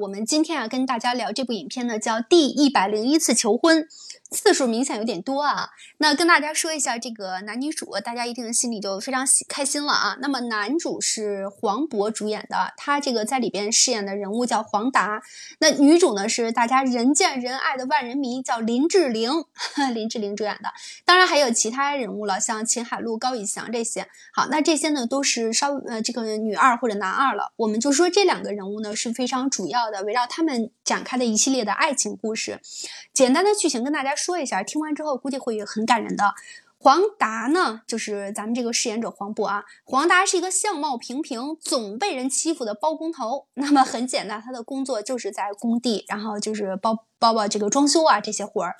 我们今天啊跟大家聊这部影片呢，叫《第一百零一次求婚》，次数明显有点多啊。那跟大家说一下这个男女主，大家一定心里就非常喜开心了啊。那么男主是黄渤主演的，他这个在里边饰演的人物叫黄达。那女主呢是大家人见人爱的万人迷，叫林志玲，林志玲主演的。当然还有其他人物了，像秦海璐、高以翔这些。好，那这些呢都是稍呃这个女二或者男二了。我们就说这两个人物呢是非常主要。的围绕他们展开的一系列的爱情故事，简单的剧情跟大家说一下，听完之后估计会很感人的。黄达呢，就是咱们这个饰演者黄渤啊。黄达是一个相貌平平、总被人欺负的包工头。那么很简单，他的工作就是在工地，然后就是包包包这个装修啊这些活儿，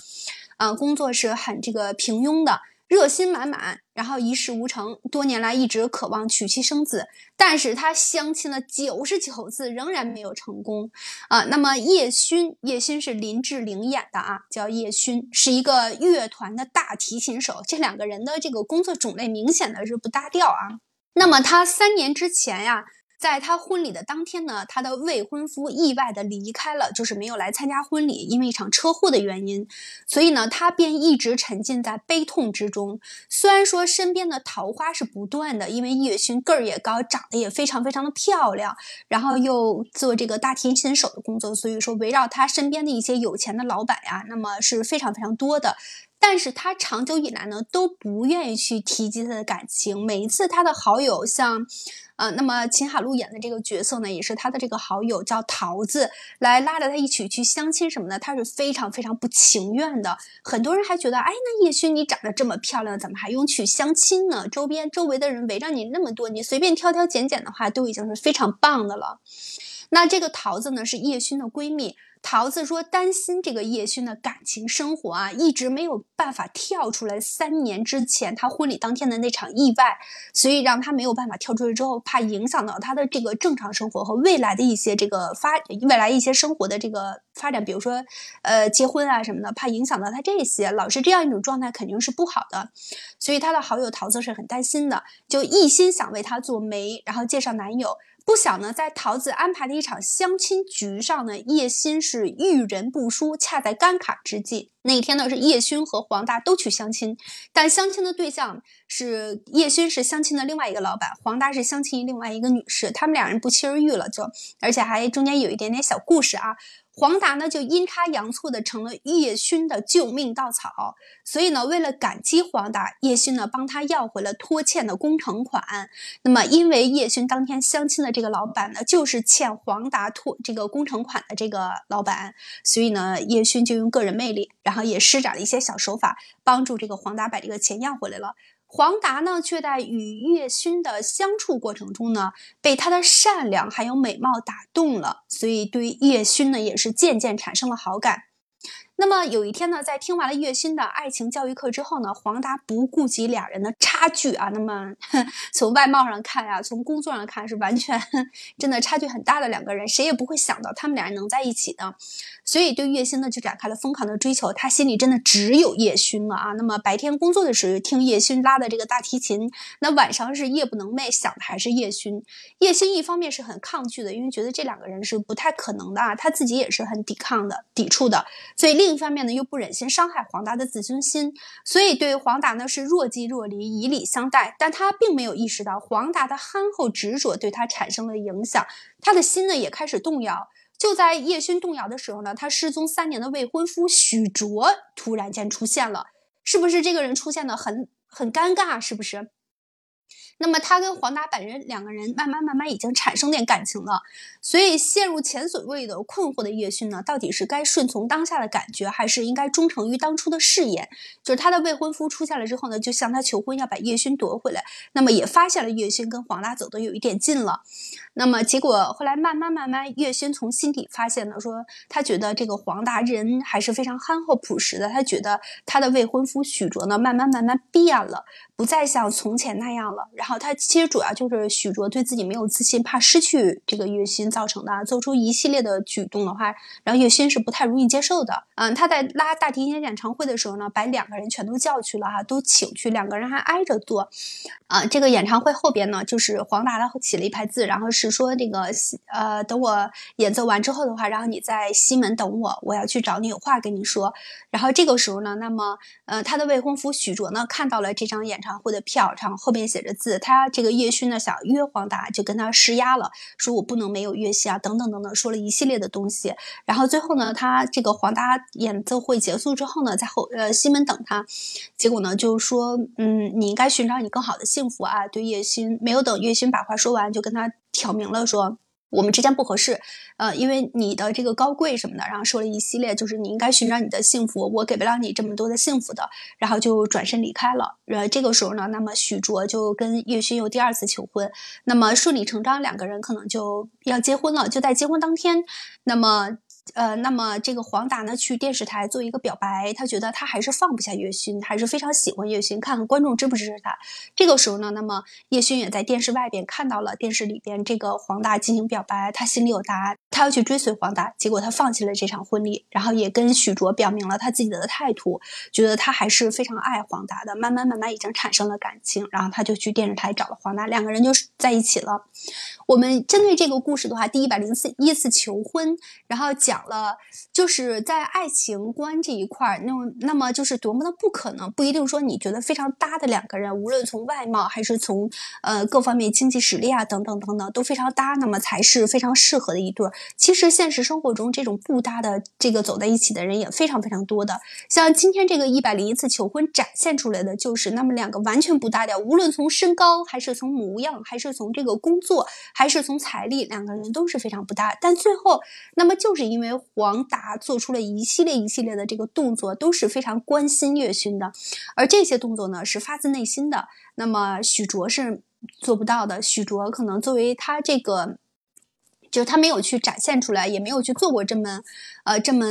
啊，工作是很这个平庸的。热心满满，然后一事无成，多年来一直渴望娶妻生子，但是他相亲了九十九次，仍然没有成功啊。那么叶勋，叶勋是林志玲演的啊，叫叶勋，是一个乐团的大提琴手。这两个人的这个工作种类明显的是不搭调啊。那么他三年之前呀。在他婚礼的当天呢，他的未婚夫意外的离开了，就是没有来参加婚礼，因为一场车祸的原因。所以呢，他便一直沉浸在悲痛之中。虽然说身边的桃花是不断的，因为叶勋个儿也高，长得也非常非常的漂亮，然后又做这个大提琴手的工作，所以说围绕他身边的一些有钱的老板呀，那么是非常非常多的。但是他长久以来呢，都不愿意去提及他的感情。每一次他的好友像。呃，那么秦海璐演的这个角色呢，也是她的这个好友叫桃子，来拉着她一起去相亲什么的，她是非常非常不情愿的。很多人还觉得，哎，那叶勋你长得这么漂亮，怎么还用去相亲呢？周边周围的人围着你那么多，你随便挑挑拣拣的话，都已经是非常棒的了。那这个桃子呢，是叶勋的闺蜜。桃子说：“担心这个叶勋的感情生活啊，一直没有办法跳出来。三年之前他婚礼当天的那场意外，所以让他没有办法跳出来。之后怕影响到他的这个正常生活和未来的一些这个发未来一些生活的这个发展，比如说呃结婚啊什么的，怕影响到他这些。老是这样一种状态肯定是不好的，所以他的好友桃子是很担心的，就一心想为他做媒，然后介绍男友。”不想呢，在桃子安排的一场相亲局上呢，叶欣是遇人不淑，恰在尴尬之际。那天呢，是叶勋和黄达都去相亲，但相亲的对象是叶勋是相亲的另外一个老板，黄达是相亲另外一个女士，他们两人不期而遇了，就而且还中间有一点点小故事啊。黄达呢，就阴差阳错的成了叶勋的救命稻草，所以呢，为了感激黄达，叶勋呢帮他要回了拖欠的工程款。那么，因为叶勋当天相亲的这个老板呢，就是欠黄达拖这个工程款的这个老板，所以呢，叶勋就用个人魅力，然后也施展了一些小手法，帮助这个黄达把这个钱要回来了。黄达呢，却在与叶勋的相处过程中呢，被他的善良还有美貌打动了，所以对叶勋呢，也是渐渐产生了好感。那么有一天呢，在听完了叶勋的爱情教育课之后呢，黄达不顾及俩人的差距啊，那么 从外貌上看呀，从工作上看是完全 真的差距很大的两个人，谁也不会想到他们俩人能在一起的，所以对叶勋呢就展开了疯狂的追求，他心里真的只有叶勋了啊。那么白天工作的时候听叶勋拉的这个大提琴，那晚上是夜不能寐，想的还是叶勋。叶勋一方面是很抗拒的，因为觉得这两个人是不太可能的啊，他自己也是很抵抗的、抵触的，所以另。另一方面呢，又不忍心伤害黄达的自尊心，所以对黄达呢是若即若离，以礼相待。但他并没有意识到黄达的憨厚执着对他产生了影响，他的心呢也开始动摇。就在叶勋动摇的时候呢，他失踪三年的未婚夫许卓突然间出现了，是不是这个人出现的很很尴尬？是不是？那么他跟黄达本人两个人慢慢慢慢已经产生点感情了，所以陷入前所未有的困惑的叶勋呢，到底是该顺从当下的感觉，还是应该忠诚于当初的誓言？就是他的未婚夫出现了之后呢，就向他求婚，要把叶勋夺回来。那么也发现了叶勋跟黄达走的有一点近了。那么结果后来慢慢慢慢，叶勋从心底发现了，说他觉得这个黄达人还是非常憨厚朴实的，他觉得他的未婚夫许卓呢，慢慢慢慢变了，不再像从前那样了。了。然后好他其实主要就是许卓对自己没有自信，怕失去这个月薪造成的，做出一系列的举动的话，然后月薪是不太容易接受的。嗯，他在拉大提琴演唱会的时候呢，把两个人全都叫去了哈，都请去，两个人还挨着坐。啊，这个演唱会后边呢，就是黄达他起了一排字，然后是说这个呃，等我演奏完之后的话，然后你在西门等我，我要去找你，有话跟你说。然后这个时候呢，那么呃，他的未婚夫许卓呢，看到了这张演唱会的票，然后后边写着字，他这个叶勋呢想约黄达，就跟他施压了，说我不能没有月薪啊，等等等等，说了一系列的东西。然后最后呢，他这个黄达演奏会结束之后呢，在后呃西门等他，结果呢就是说，嗯，你应该寻找你更好的幸福啊。对叶勋没有等叶勋把话说完，就跟他挑明了说。我们之间不合适，呃，因为你的这个高贵什么的，然后说了一系列，就是你应该寻找你的幸福，我给不了你这么多的幸福的，然后就转身离开了。呃，这个时候呢，那么许卓就跟叶勋又第二次求婚，那么顺理成章，两个人可能就要结婚了。就在结婚当天，那么。呃，那么这个黄达呢，去电视台做一个表白，他觉得他还是放不下叶勋，还是非常喜欢叶勋，看看观众支不支持他。这个时候呢，那么叶勋也在电视外边看到了电视里边这个黄达进行表白，他心里有答案，他要去追随黄达，结果他放弃了这场婚礼，然后也跟许卓表明了他自己的态度，觉得他还是非常爱黄达的，慢慢慢慢已经产生了感情，然后他就去电视台找了黄达，两个人就在一起了。我们针对这个故事的话，第一百零四一次求婚，然后讲讲了就是在爱情观这一块儿，那那么就是多么的不可能，不一定说你觉得非常搭的两个人，无论从外貌还是从呃各方面经济实力啊等等等等都非常搭，那么才是非常适合的一对儿。其实现实生活中这种不搭的这个走在一起的人也非常非常多的。像今天这个一百零一次求婚展现出来的就是那么两个完全不搭调，无论从身高还是从模样，还是从这个工作。还是从财力，两个人都是非常不搭。但最后，那么就是因为因为黄达做出了一系列一系列的这个动作，都是非常关心岳勋的，而这些动作呢是发自内心的。那么许卓是做不到的。许卓可能作为他这个，就是他没有去展现出来，也没有去做过这么，呃，这么。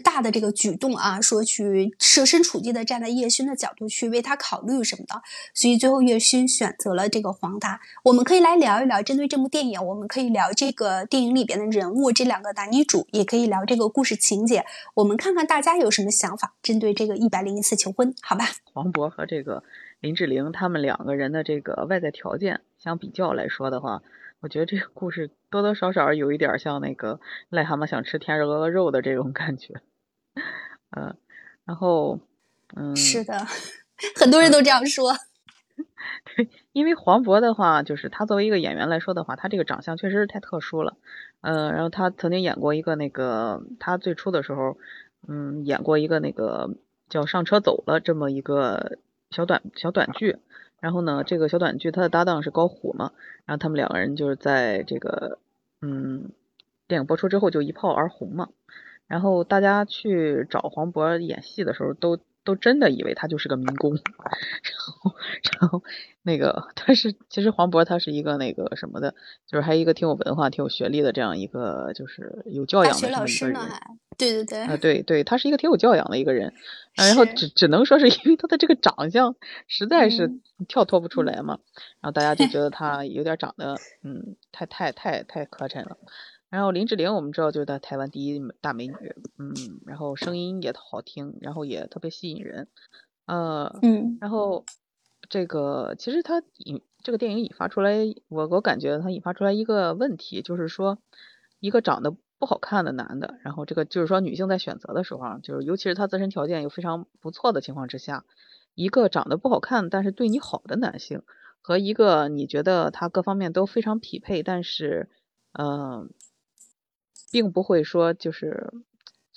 大的这个举动啊，说去设身处地的站在叶勋的角度去为他考虑什么的，所以最后叶勋选择了这个黄达。我们可以来聊一聊，针对这部电影，我们可以聊这个电影里边的人物，这两个男女主，也可以聊这个故事情节。我们看看大家有什么想法，针对这个一百零一次求婚，好吧？黄渤和这个林志玲他们两个人的这个外在条件相比较来说的话。我觉得这个故事多多少少有一点像那个癞蛤蟆想吃天鹅鹅肉的这种感觉，嗯，然后，嗯，是的，很多人都这样说。对，因为黄渤的话，就是他作为一个演员来说的话，他这个长相确实是太特殊了，嗯，然后他曾经演过一个那个，他最初的时候，嗯，演过一个那个叫《上车走了》这么一个小短小短剧。然后呢，这个小短剧他的搭档是高虎嘛，然后他们两个人就是在这个嗯电影播出之后就一炮而红嘛，然后大家去找黄渤演戏的时候都。都真的以为他就是个民工，然后，然后那个 但是其实黄渤他是一个那个什么的，就是还一个挺有文化、挺有学历的这样一个就是有教养的这么一个人。对对对。啊，对对，他是一个挺有教养的一个人，然后只只能说是因为他的这个长相实在是跳脱不出来嘛，然后大家就觉得 他有点长得嗯太太太太磕碜了。然后林志玲，我们知道就是在台湾第一大美女，嗯，然后声音也好听，然后也特别吸引人，呃，嗯，然后这个其实它引这个电影引发出来，我我感觉它引发出来一个问题，就是说一个长得不好看的男的，然后这个就是说女性在选择的时候，就是尤其是他自身条件又非常不错的情况之下，一个长得不好看但是对你好的男性，和一个你觉得他各方面都非常匹配，但是嗯。并不会说就是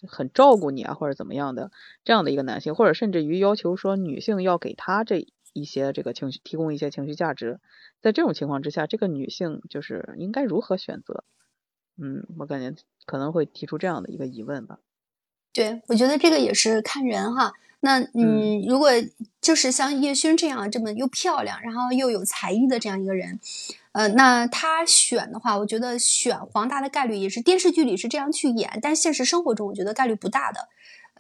很照顾你啊，或者怎么样的这样的一个男性，或者甚至于要求说女性要给他这一些这个情绪提供一些情绪价值，在这种情况之下，这个女性就是应该如何选择？嗯，我感觉可能会提出这样的一个疑问吧。对，我觉得这个也是看人哈。那嗯，如果就是像叶勋这样这么又漂亮，然后又有才艺的这样一个人。呃，那他选的话，我觉得选黄大的概率也是电视剧里是这样去演，但现实生活中我觉得概率不大的。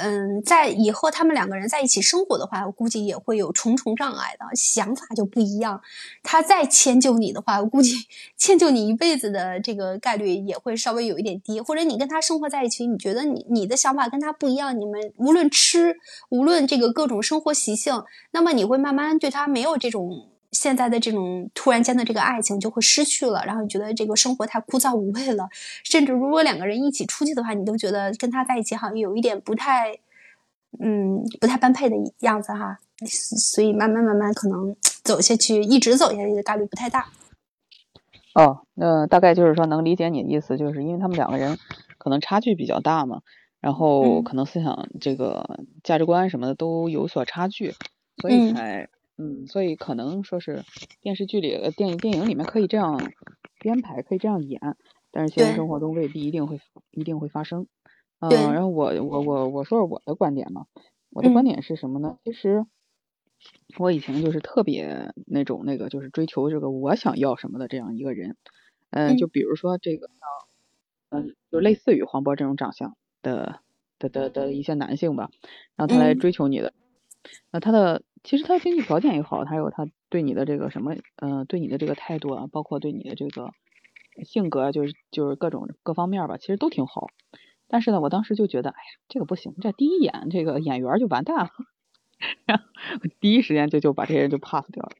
嗯，在以后他们两个人在一起生活的话，我估计也会有重重障碍的，想法就不一样。他再迁就你的话，我估计 迁就你一辈子的这个概率也会稍微有一点低。或者你跟他生活在一起，你觉得你你的想法跟他不一样，你们无论吃，无论这个各种生活习性，那么你会慢慢对他没有这种。现在的这种突然间的这个爱情就会失去了，然后你觉得这个生活太枯燥无味了，甚至如果两个人一起出去的话，你都觉得跟他在一起好像有一点不太，嗯，不太般配的样子哈。所以慢慢慢慢可能走下去，一直走下去的概率不太大。哦，那大概就是说能理解你的意思，就是因为他们两个人可能差距比较大嘛，然后可能思想这个价值观什么的都有所差距，所以才。嗯，所以可能说是电视剧里、电影电影里面可以这样编排，可以这样演，但是现实生活中未必一定会一定会发生。嗯，然后我我我我说说我的观点嘛，我的观点是什么呢？其实我以前就是特别那种那个就是追求这个我想要什么的这样一个人。嗯，就比如说这个嗯，就类似于黄渤这种长相的的的的一些男性吧，然后他来追求你的，那他的。其实他经济条件也好，还有他对你的这个什么，呃，对你的这个态度啊，包括对你的这个性格，就是就是各种各方面吧，其实都挺好。但是呢，我当时就觉得，哎呀，这个不行，这第一眼这个演员就完蛋了，然后我第一时间就就把这些人就 pass 掉了。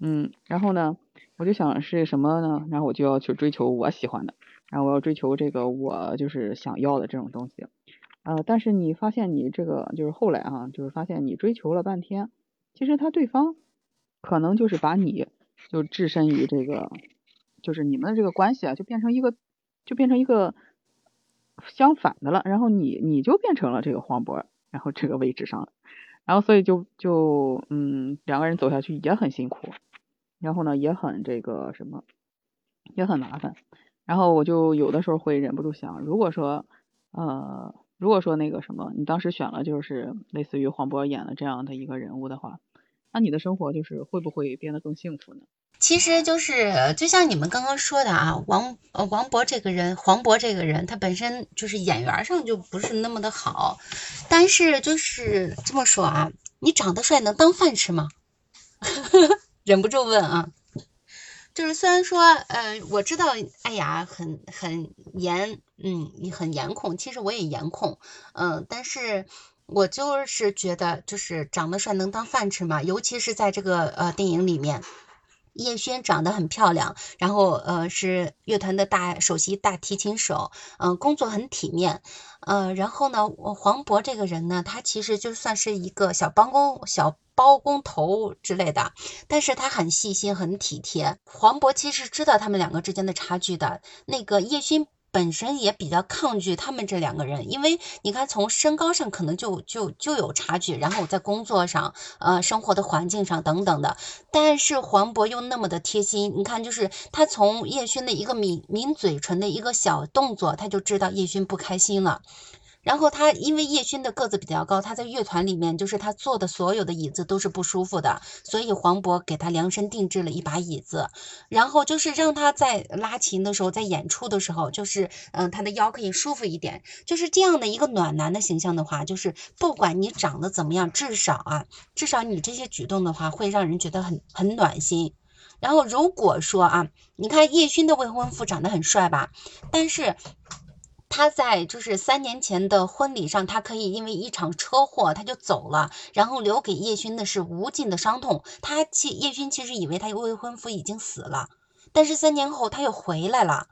嗯，然后呢，我就想是什么呢？然后我就要去追求我喜欢的，然后我要追求这个我就是想要的这种东西。呃，但是你发现你这个就是后来啊，就是发现你追求了半天。其实他对方可能就是把你就置身于这个，就是你们的这个关系啊，就变成一个就变成一个相反的了。然后你你就变成了这个黄渤，然后这个位置上了。然后所以就就嗯，两个人走下去也很辛苦，然后呢也很这个什么也很麻烦。然后我就有的时候会忍不住想，如果说呃。如果说那个什么，你当时选了就是类似于黄渤演的这样的一个人物的话，那你的生活就是会不会变得更幸福呢？其实就是就像你们刚刚说的啊，王呃王博这个人，黄渤这个人，他本身就是演员上就不是那么的好，但是就是这么说啊，你长得帅能当饭吃吗？忍不住问啊。就是虽然说，呃，我知道哎呀很很严，嗯，很颜控，其实我也颜控，嗯，但是我就是觉得，就是长得帅能当饭吃嘛，尤其是在这个呃电影里面，叶轩长得很漂亮，然后呃是乐团的大首席大提琴手，嗯，工作很体面，呃，然后呢，黄渤这个人呢，他其实就算是一个小帮工小。包工头之类的，但是他很细心，很体贴。黄渤其实知道他们两个之间的差距的。那个叶勋本身也比较抗拒他们这两个人，因为你看从身高上可能就就就有差距，然后在工作上，呃，生活的环境上等等的。但是黄渤又那么的贴心，你看就是他从叶勋的一个抿抿嘴唇的一个小动作，他就知道叶勋不开心了。然后他因为叶勋的个子比较高，他在乐团里面就是他坐的所有的椅子都是不舒服的，所以黄渤给他量身定制了一把椅子，然后就是让他在拉琴的时候，在演出的时候，就是嗯他的腰可以舒服一点，就是这样的一个暖男的形象的话，就是不管你长得怎么样，至少啊，至少你这些举动的话会让人觉得很很暖心。然后如果说啊，你看叶勋的未婚夫长得很帅吧，但是。他在就是三年前的婚礼上，他可以因为一场车祸他就走了，然后留给叶勋的是无尽的伤痛。他其叶勋其实以为他未婚夫已经死了，但是三年后他又回来了。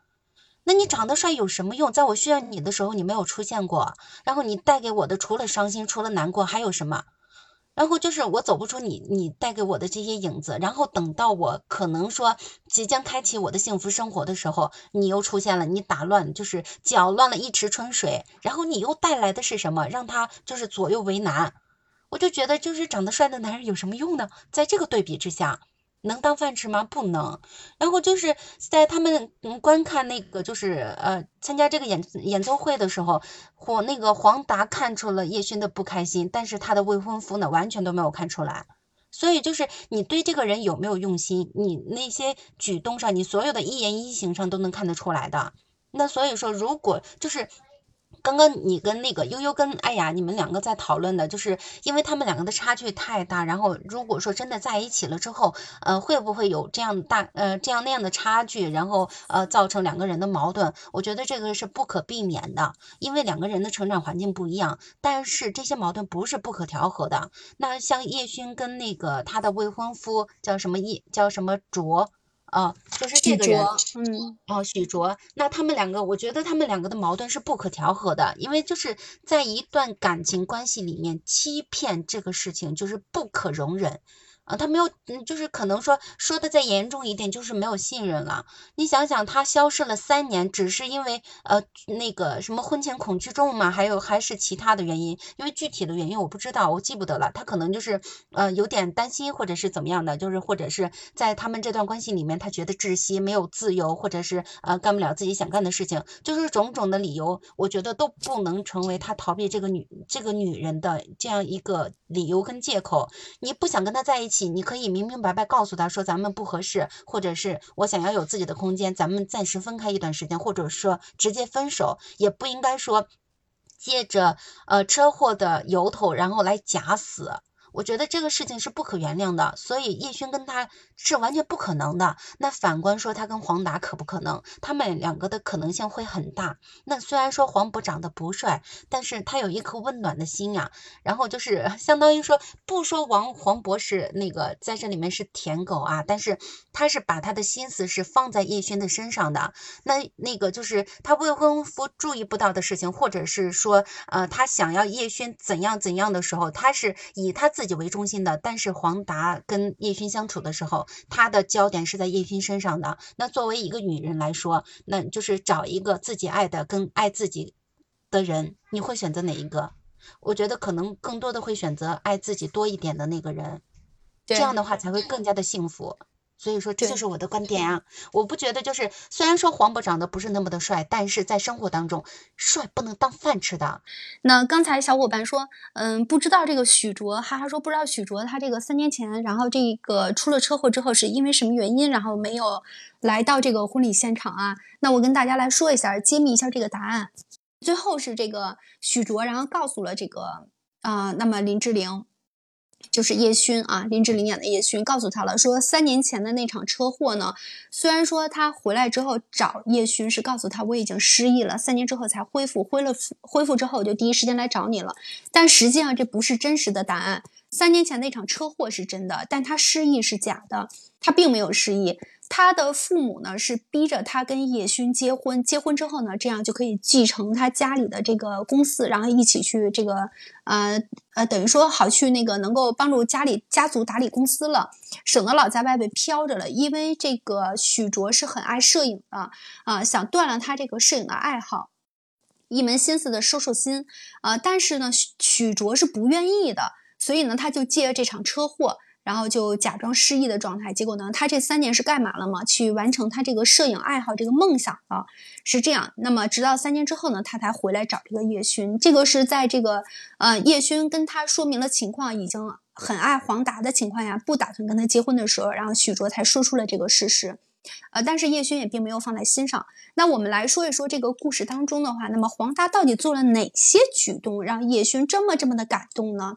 那你长得帅有什么用？在我需要你的时候你没有出现过，然后你带给我的除了伤心，除了难过还有什么？然后就是我走不出你你带给我的这些影子，然后等到我可能说即将开启我的幸福生活的时候，你又出现了，你打乱就是搅乱了一池春水，然后你又带来的是什么？让他就是左右为难，我就觉得就是长得帅的男人有什么用呢？在这个对比之下。能当饭吃吗？不能。然后就是在他们观看那个就是呃参加这个演演奏会的时候，黄那个黄达看出了叶勋的不开心，但是他的未婚夫呢完全都没有看出来。所以就是你对这个人有没有用心，你那些举动上，你所有的一言一行上都能看得出来的。那所以说，如果就是刚刚你跟那个悠悠跟哎呀，你们两个在讨论的，就是因为他们两个的差距太大，然后如果说真的在一起了之后，呃，会不会有这样大呃这样那样的差距，然后呃造成两个人的矛盾？我觉得这个是不可避免的，因为两个人的成长环境不一样。但是这些矛盾不是不可调和的。那像叶勋跟那个他的未婚夫叫什么叶叫什么卓？啊，就是这个人，嗯，哦，许卓，那他们两个，我觉得他们两个的矛盾是不可调和的，因为就是在一段感情关系里面，欺骗这个事情就是不可容忍。啊，他没有，嗯，就是可能说说的再严重一点，就是没有信任了。你想想，他消失了三年，只是因为呃那个什么婚前恐惧症嘛？还有还是其他的原因？因为具体的原因我不知道，我记不得了。他可能就是呃有点担心，或者是怎么样的，就是或者是在他们这段关系里面，他觉得窒息，没有自由，或者是呃干不了自己想干的事情，就是种种的理由，我觉得都不能成为他逃避这个女这个女人的这样一个理由跟借口。你不想跟他在一起。你可以明明白白告诉他说咱们不合适，或者是我想要有自己的空间，咱们暂时分开一段时间，或者说直接分手，也不应该说借着呃车祸的由头，然后来假死。我觉得这个事情是不可原谅的，所以叶轩跟他是完全不可能的。那反观说他跟黄达可不可能？他们两个的可能性会很大。那虽然说黄渤长得不帅，但是他有一颗温暖的心呀。然后就是 相当于说，不说王黄渤是那个在这里面是舔狗啊，但是他是把他的心思是放在叶轩的身上的。那那个就是他未婚夫注意不到的事情，或者是说呃他想要叶轩怎样怎样的时候，他是以他自自己为中心的，但是黄达跟叶勋相处的时候，他的焦点是在叶勋身上的。那作为一个女人来说，那就是找一个自己爱的跟爱自己的人，你会选择哪一个？我觉得可能更多的会选择爱自己多一点的那个人，这样的话才会更加的幸福。所以说，这就是我的观点啊！我不觉得，就是虽然说黄渤长得不是那么的帅，但是在生活当中，帅不能当饭吃的。那刚才小伙伴说，嗯，不知道这个许卓，哈哈说不知道许卓他这个三年前，然后这个出了车祸之后是因为什么原因，然后没有来到这个婚礼现场啊？那我跟大家来说一下，揭秘一下这个答案。最后是这个许卓，然后告诉了这个啊，那么林志玲。就是叶勋啊，林志玲演的叶勋，告诉他了，说三年前的那场车祸呢，虽然说他回来之后找叶勋是告诉他我已经失忆了，三年之后才恢复，恢了恢复之后我就第一时间来找你了，但实际上这不是真实的答案，三年前那场车祸是真的，但他失忆是假的，他并没有失忆。他的父母呢是逼着他跟叶勋结婚，结婚之后呢，这样就可以继承他家里的这个公司，然后一起去这个呃呃，等于说好去那个能够帮助家里家族打理公司了，省得老在外边飘着了。因为这个许卓是很爱摄影的啊，想断了他这个摄影的爱好，一门心思的收收心啊。但是呢，许许卓是不愿意的，所以呢，他就借这场车祸。然后就假装失忆的状态，结果呢，他这三年是干嘛了嘛？去完成他这个摄影爱好这个梦想啊，是这样。那么直到三年之后呢，他才回来找这个叶勋。这个是在这个呃叶勋跟他说明了情况，已经很爱黄达的情况下，不打算跟他结婚的时候，然后许卓才说出了这个事实。呃，但是叶勋也并没有放在心上。那我们来说一说这个故事当中的话，那么黄达到底做了哪些举动让叶勋这么这么的感动呢？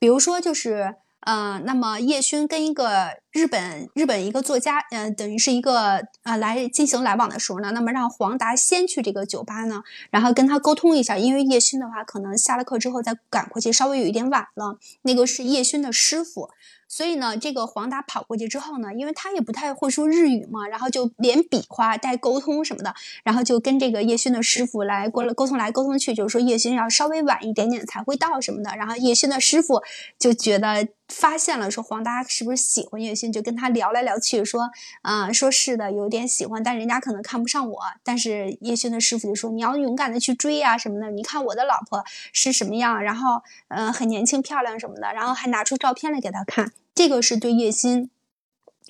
比如说就是。呃，那么叶勋跟一个日本日本一个作家，呃，等于是一个呃来进行来往的时候呢，那么让黄达先去这个酒吧呢，然后跟他沟通一下，因为叶勋的话可能下了课之后再赶过去，稍微有一点晚了。那个是叶勋的师傅。所以呢，这个黄达跑过去之后呢，因为他也不太会说日语嘛，然后就连比划带沟通什么的，然后就跟这个叶勋的师傅来过了沟通来沟通去，就是说叶勋要稍微晚一点点才会到什么的。然后叶勋的师傅就觉得发现了，说黄达是不是喜欢叶就跟他聊来聊去，说啊，说是的，有点喜欢，但人家可能看不上我。但是叶勋的师傅就说你要勇敢的去追啊什么的，你看我的老婆是什么样，然后嗯很年轻漂亮什么的，然后还拿出照片来给他看。这个是对叶欣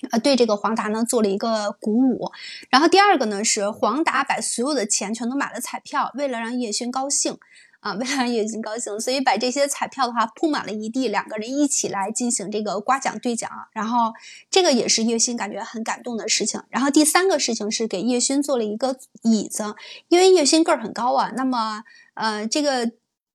呃，对这个黄达呢做了一个鼓舞。然后第二个呢是黄达把所有的钱全都买了彩票，为了让叶勋高兴。啊，为了让叶勋高兴，所以把这些彩票的话铺满了一地，两个人一起来进行这个刮奖兑奖。然后这个也是叶勋感觉很感动的事情。然后第三个事情是给叶勋做了一个椅子，因为叶勋个儿很高啊，那么呃这个。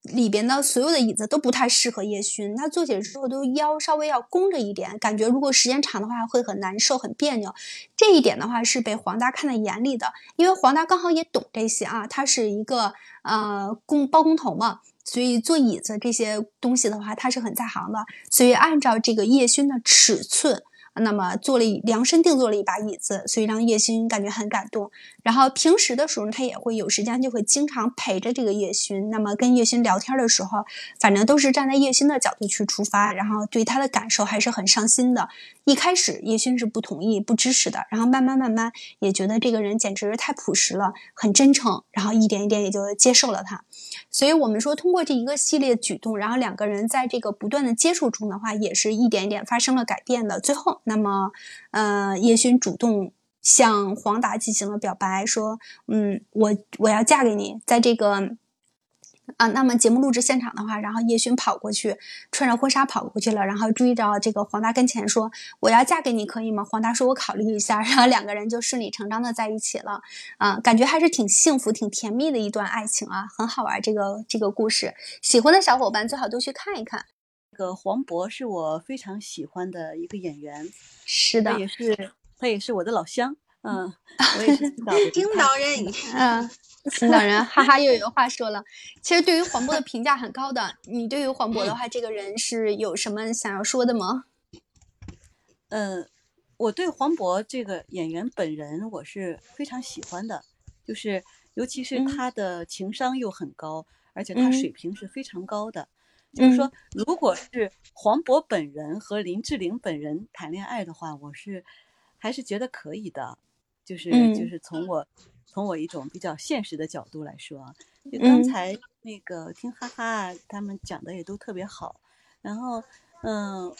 里边的所有的椅子都不太适合叶勋，他坐起来之后都腰稍微要弓着一点，感觉如果时间长的话会很难受、很别扭。这一点的话是被黄达看在眼里的，因为黄达刚好也懂这些啊，他是一个呃工包工头嘛，所以做椅子这些东西的话他是很在行的，所以按照这个叶勋的尺寸。那么做了量身定做了一把椅子，所以让叶勋感觉很感动。然后平时的时候，他也会有时间，就会经常陪着这个叶勋。那么跟叶勋聊天的时候，反正都是站在叶勋的角度去出发，然后对他的感受还是很上心的。一开始叶勋是不同意、不支持的，然后慢慢慢慢也觉得这个人简直是太朴实了，很真诚，然后一点一点也就接受了他。所以我们说，通过这一个系列举动，然后两个人在这个不断的接触中的话，也是一点一点发生了改变的。最后，那么，呃，叶勋主动向黄达进行了表白，说：“嗯，我我要嫁给你。”在这个。啊，那么节目录制现场的话，然后叶勋跑过去，穿着婚纱跑过去了，然后追着这个黄达跟前说：“我要嫁给你，可以吗？”黄达说：“我考虑一下。”然后两个人就顺理成章的在一起了。啊，感觉还是挺幸福、挺甜蜜的一段爱情啊，很好玩。这个这个故事，喜欢的小伙伴最好都去看一看。这个黄渤是我非常喜欢的一个演员，是的，他也是他也是我的老乡。嗯，我也是 青岛人。嗯。青岛人，哈哈，又有话 说了。其实对于黄渤的评价很高的，你对于黄渤的话，这个人是有什么想要说的吗？嗯，我对黄渤这个演员本人我是非常喜欢的，就是尤其是他的情商又很高，而且他水平是非常高的。就是说，如果是黄渤本人和林志玲本人谈恋爱的话，我是还是觉得可以的。就是就是从我。从我一种比较现实的角度来说，就刚才那个听哈哈他们讲的也都特别好，然后嗯，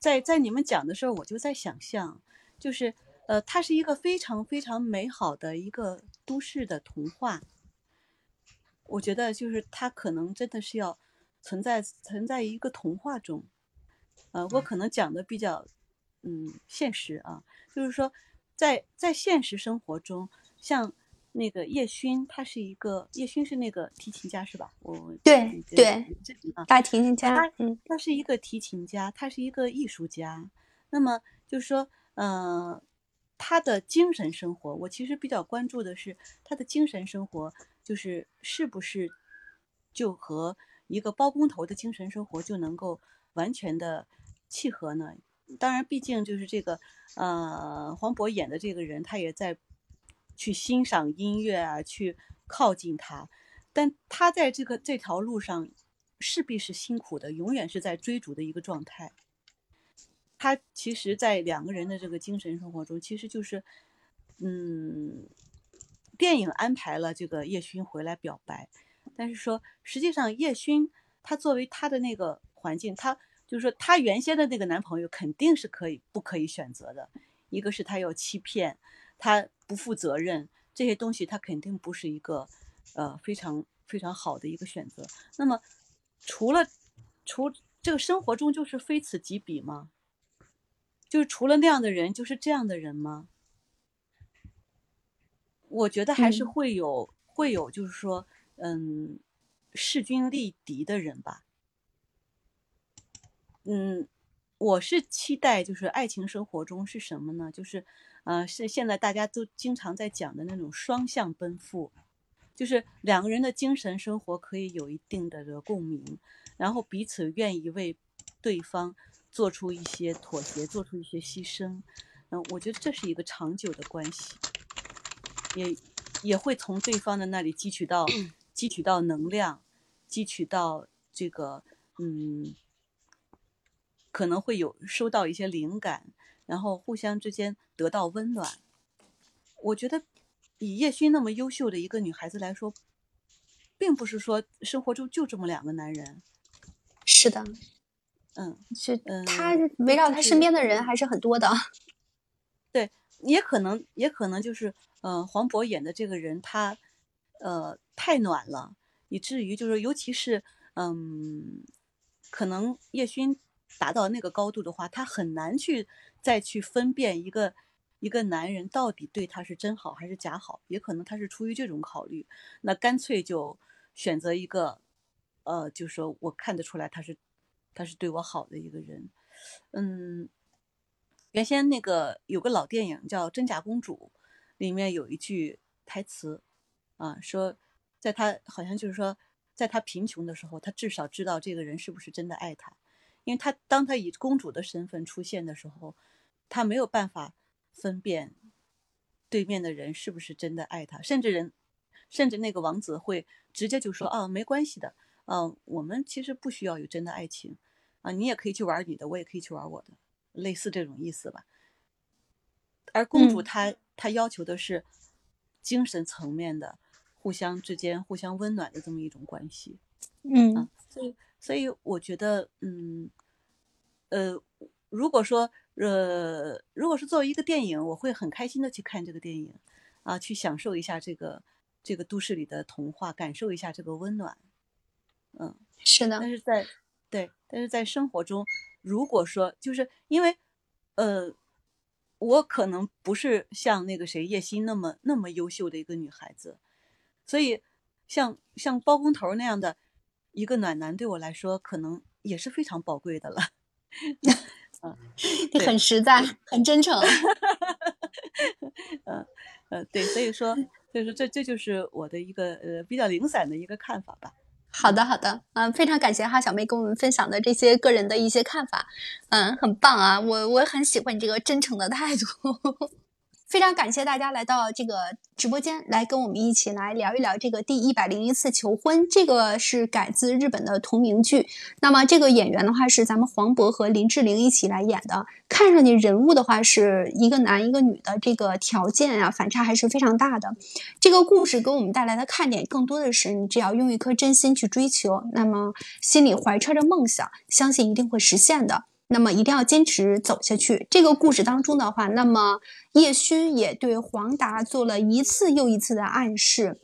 在在你们讲的时候，我就在想象，就是呃，它是一个非常非常美好的一个都市的童话。我觉得就是它可能真的是要存在存在一个童话中，呃，我可能讲的比较嗯现实啊，就是说在在现实生活中，像。那个叶勋，他是一个叶勋是那个提琴家是吧？我对对，大提琴家，他嗯，他是一个提琴家，他是一个艺术家。那么就是说，呃，他的精神生活，我其实比较关注的是他的精神生活，就是是不是就和一个包工头的精神生活就能够完全的契合呢？当然，毕竟就是这个呃，黄渤演的这个人，他也在。去欣赏音乐啊，去靠近他，但他在这个这条路上势必是辛苦的，永远是在追逐的一个状态。他其实，在两个人的这个精神生活中，其实就是，嗯，电影安排了这个叶勋回来表白，但是说实际上叶勋他作为他的那个环境，他就是说他原先的那个男朋友肯定是可以不可以选择的，一个是他要欺骗。他不负责任，这些东西他肯定不是一个，呃，非常非常好的一个选择。那么，除了，除这个生活中就是非此即彼吗？就是除了那样的人，就是这样的人吗？我觉得还是会有，会有，就是说，嗯，势均力敌的人吧。嗯，我是期待，就是爱情生活中是什么呢？就是。呃，是现在大家都经常在讲的那种双向奔赴，就是两个人的精神生活可以有一定的这个共鸣，然后彼此愿意为对方做出一些妥协，做出一些牺牲。嗯，我觉得这是一个长久的关系，也也会从对方的那里汲取到 汲取到能量，汲取到这个嗯，可能会有收到一些灵感。然后互相之间得到温暖，我觉得以叶勋那么优秀的一个女孩子来说，并不是说生活中就这么两个男人。是的，嗯，是，他围绕他身边的人还是很多的。对也可能也可能就是呃黄渤演的这个人他呃太暖了，以至于就是尤其是嗯，可能叶勋达到那个高度的话，他很难去再去分辨一个一个男人到底对他是真好还是假好，也可能他是出于这种考虑，那干脆就选择一个呃，就是说我看得出来他是他是对我好的一个人，嗯。原先那个有个老电影叫《真假公主》，里面有一句台词，啊，说在他好像就是说，在他贫穷的时候，他至少知道这个人是不是真的爱他，因为他当他以公主的身份出现的时候，他没有办法分辨对面的人是不是真的爱他，甚至人，甚至那个王子会直接就说啊，没关系的，嗯，我们其实不需要有真的爱情，啊，你也可以去玩你的，我也可以去玩我的。类似这种意思吧，而公主她她要求的是精神层面的互相之间互相温暖的这么一种关系，嗯，所以所以我觉得，嗯，呃，如果说呃，如果是作为一个电影，我会很开心的去看这个电影，啊，去享受一下这个这个都市里的童话，感受一下这个温暖，嗯，是的，但是在对，但是在生活中。如果说就是因为，呃，我可能不是像那个谁叶欣那么那么优秀的一个女孩子，所以像像包工头那样的一个暖男对我来说，可能也是非常宝贵的了。嗯，你很实在，很真诚。嗯呃，对，所以说，所以说这这就是我的一个呃比较零散的一个看法吧。好的，好的，嗯，非常感谢哈小妹跟我们分享的这些个人的一些看法，嗯，很棒啊，我我很喜欢你这个真诚的态度。非常感谢大家来到这个直播间，来跟我们一起来聊一聊这个第一百零一次求婚。这个是改自日本的同名剧。那么这个演员的话是咱们黄渤和林志玲一起来演的。看上去人物的话是一个男一个女的，这个条件啊反差还是非常大的。这个故事给我们带来的看点更多的是，你只要用一颗真心去追求，那么心里怀揣着梦想，相信一定会实现的。那么一定要坚持走下去。这个故事当中的话，那么叶勋也对黄达做了一次又一次的暗示，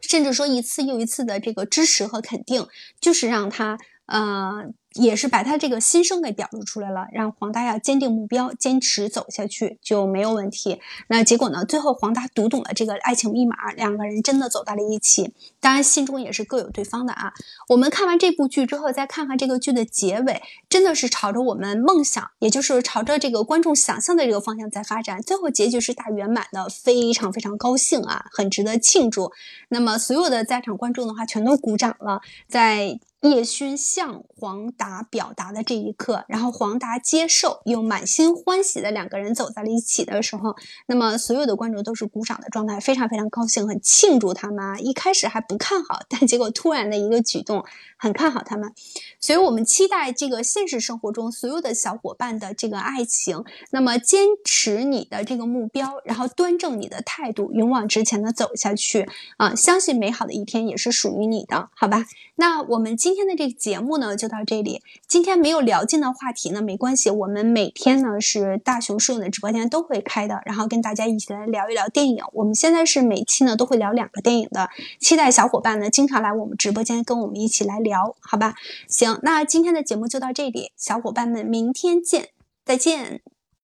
甚至说一次又一次的这个支持和肯定，就是让他呃。也是把他这个心声给表露出来了，让黄达要坚定目标，坚持走下去就没有问题。那结果呢？最后黄达读懂了这个爱情密码，两个人真的走到了一起。当然，心中也是各有对方的啊。我们看完这部剧之后，再看看这个剧的结尾，真的是朝着我们梦想，也就是朝着这个观众想象的这个方向在发展。最后结局是大圆满的，非常非常高兴啊，很值得庆祝。那么所有的在场观众的话，全都鼓掌了，在。叶勋向黄达表达的这一刻，然后黄达接受，又满心欢喜的两个人走在了一起的时候，那么所有的观众都是鼓掌的状态，非常非常高兴，很庆祝他们。一开始还不看好，但结果突然的一个举动，很看好他们。所以我们期待这个现实生活中所有的小伙伴的这个爱情，那么坚持你的这个目标，然后端正你的态度，勇往直前的走下去啊！相信美好的一天也是属于你的，好吧？那我们今今天的这个节目呢，就到这里。今天没有聊尽的话题呢，没关系，我们每天呢是大熊摄影的直播间都会开的，然后跟大家一起来聊一聊电影。我们现在是每期呢都会聊两个电影的，期待小伙伴呢经常来我们直播间跟我们一起来聊，好吧？行，那今天的节目就到这里，小伙伴们明天见，再见。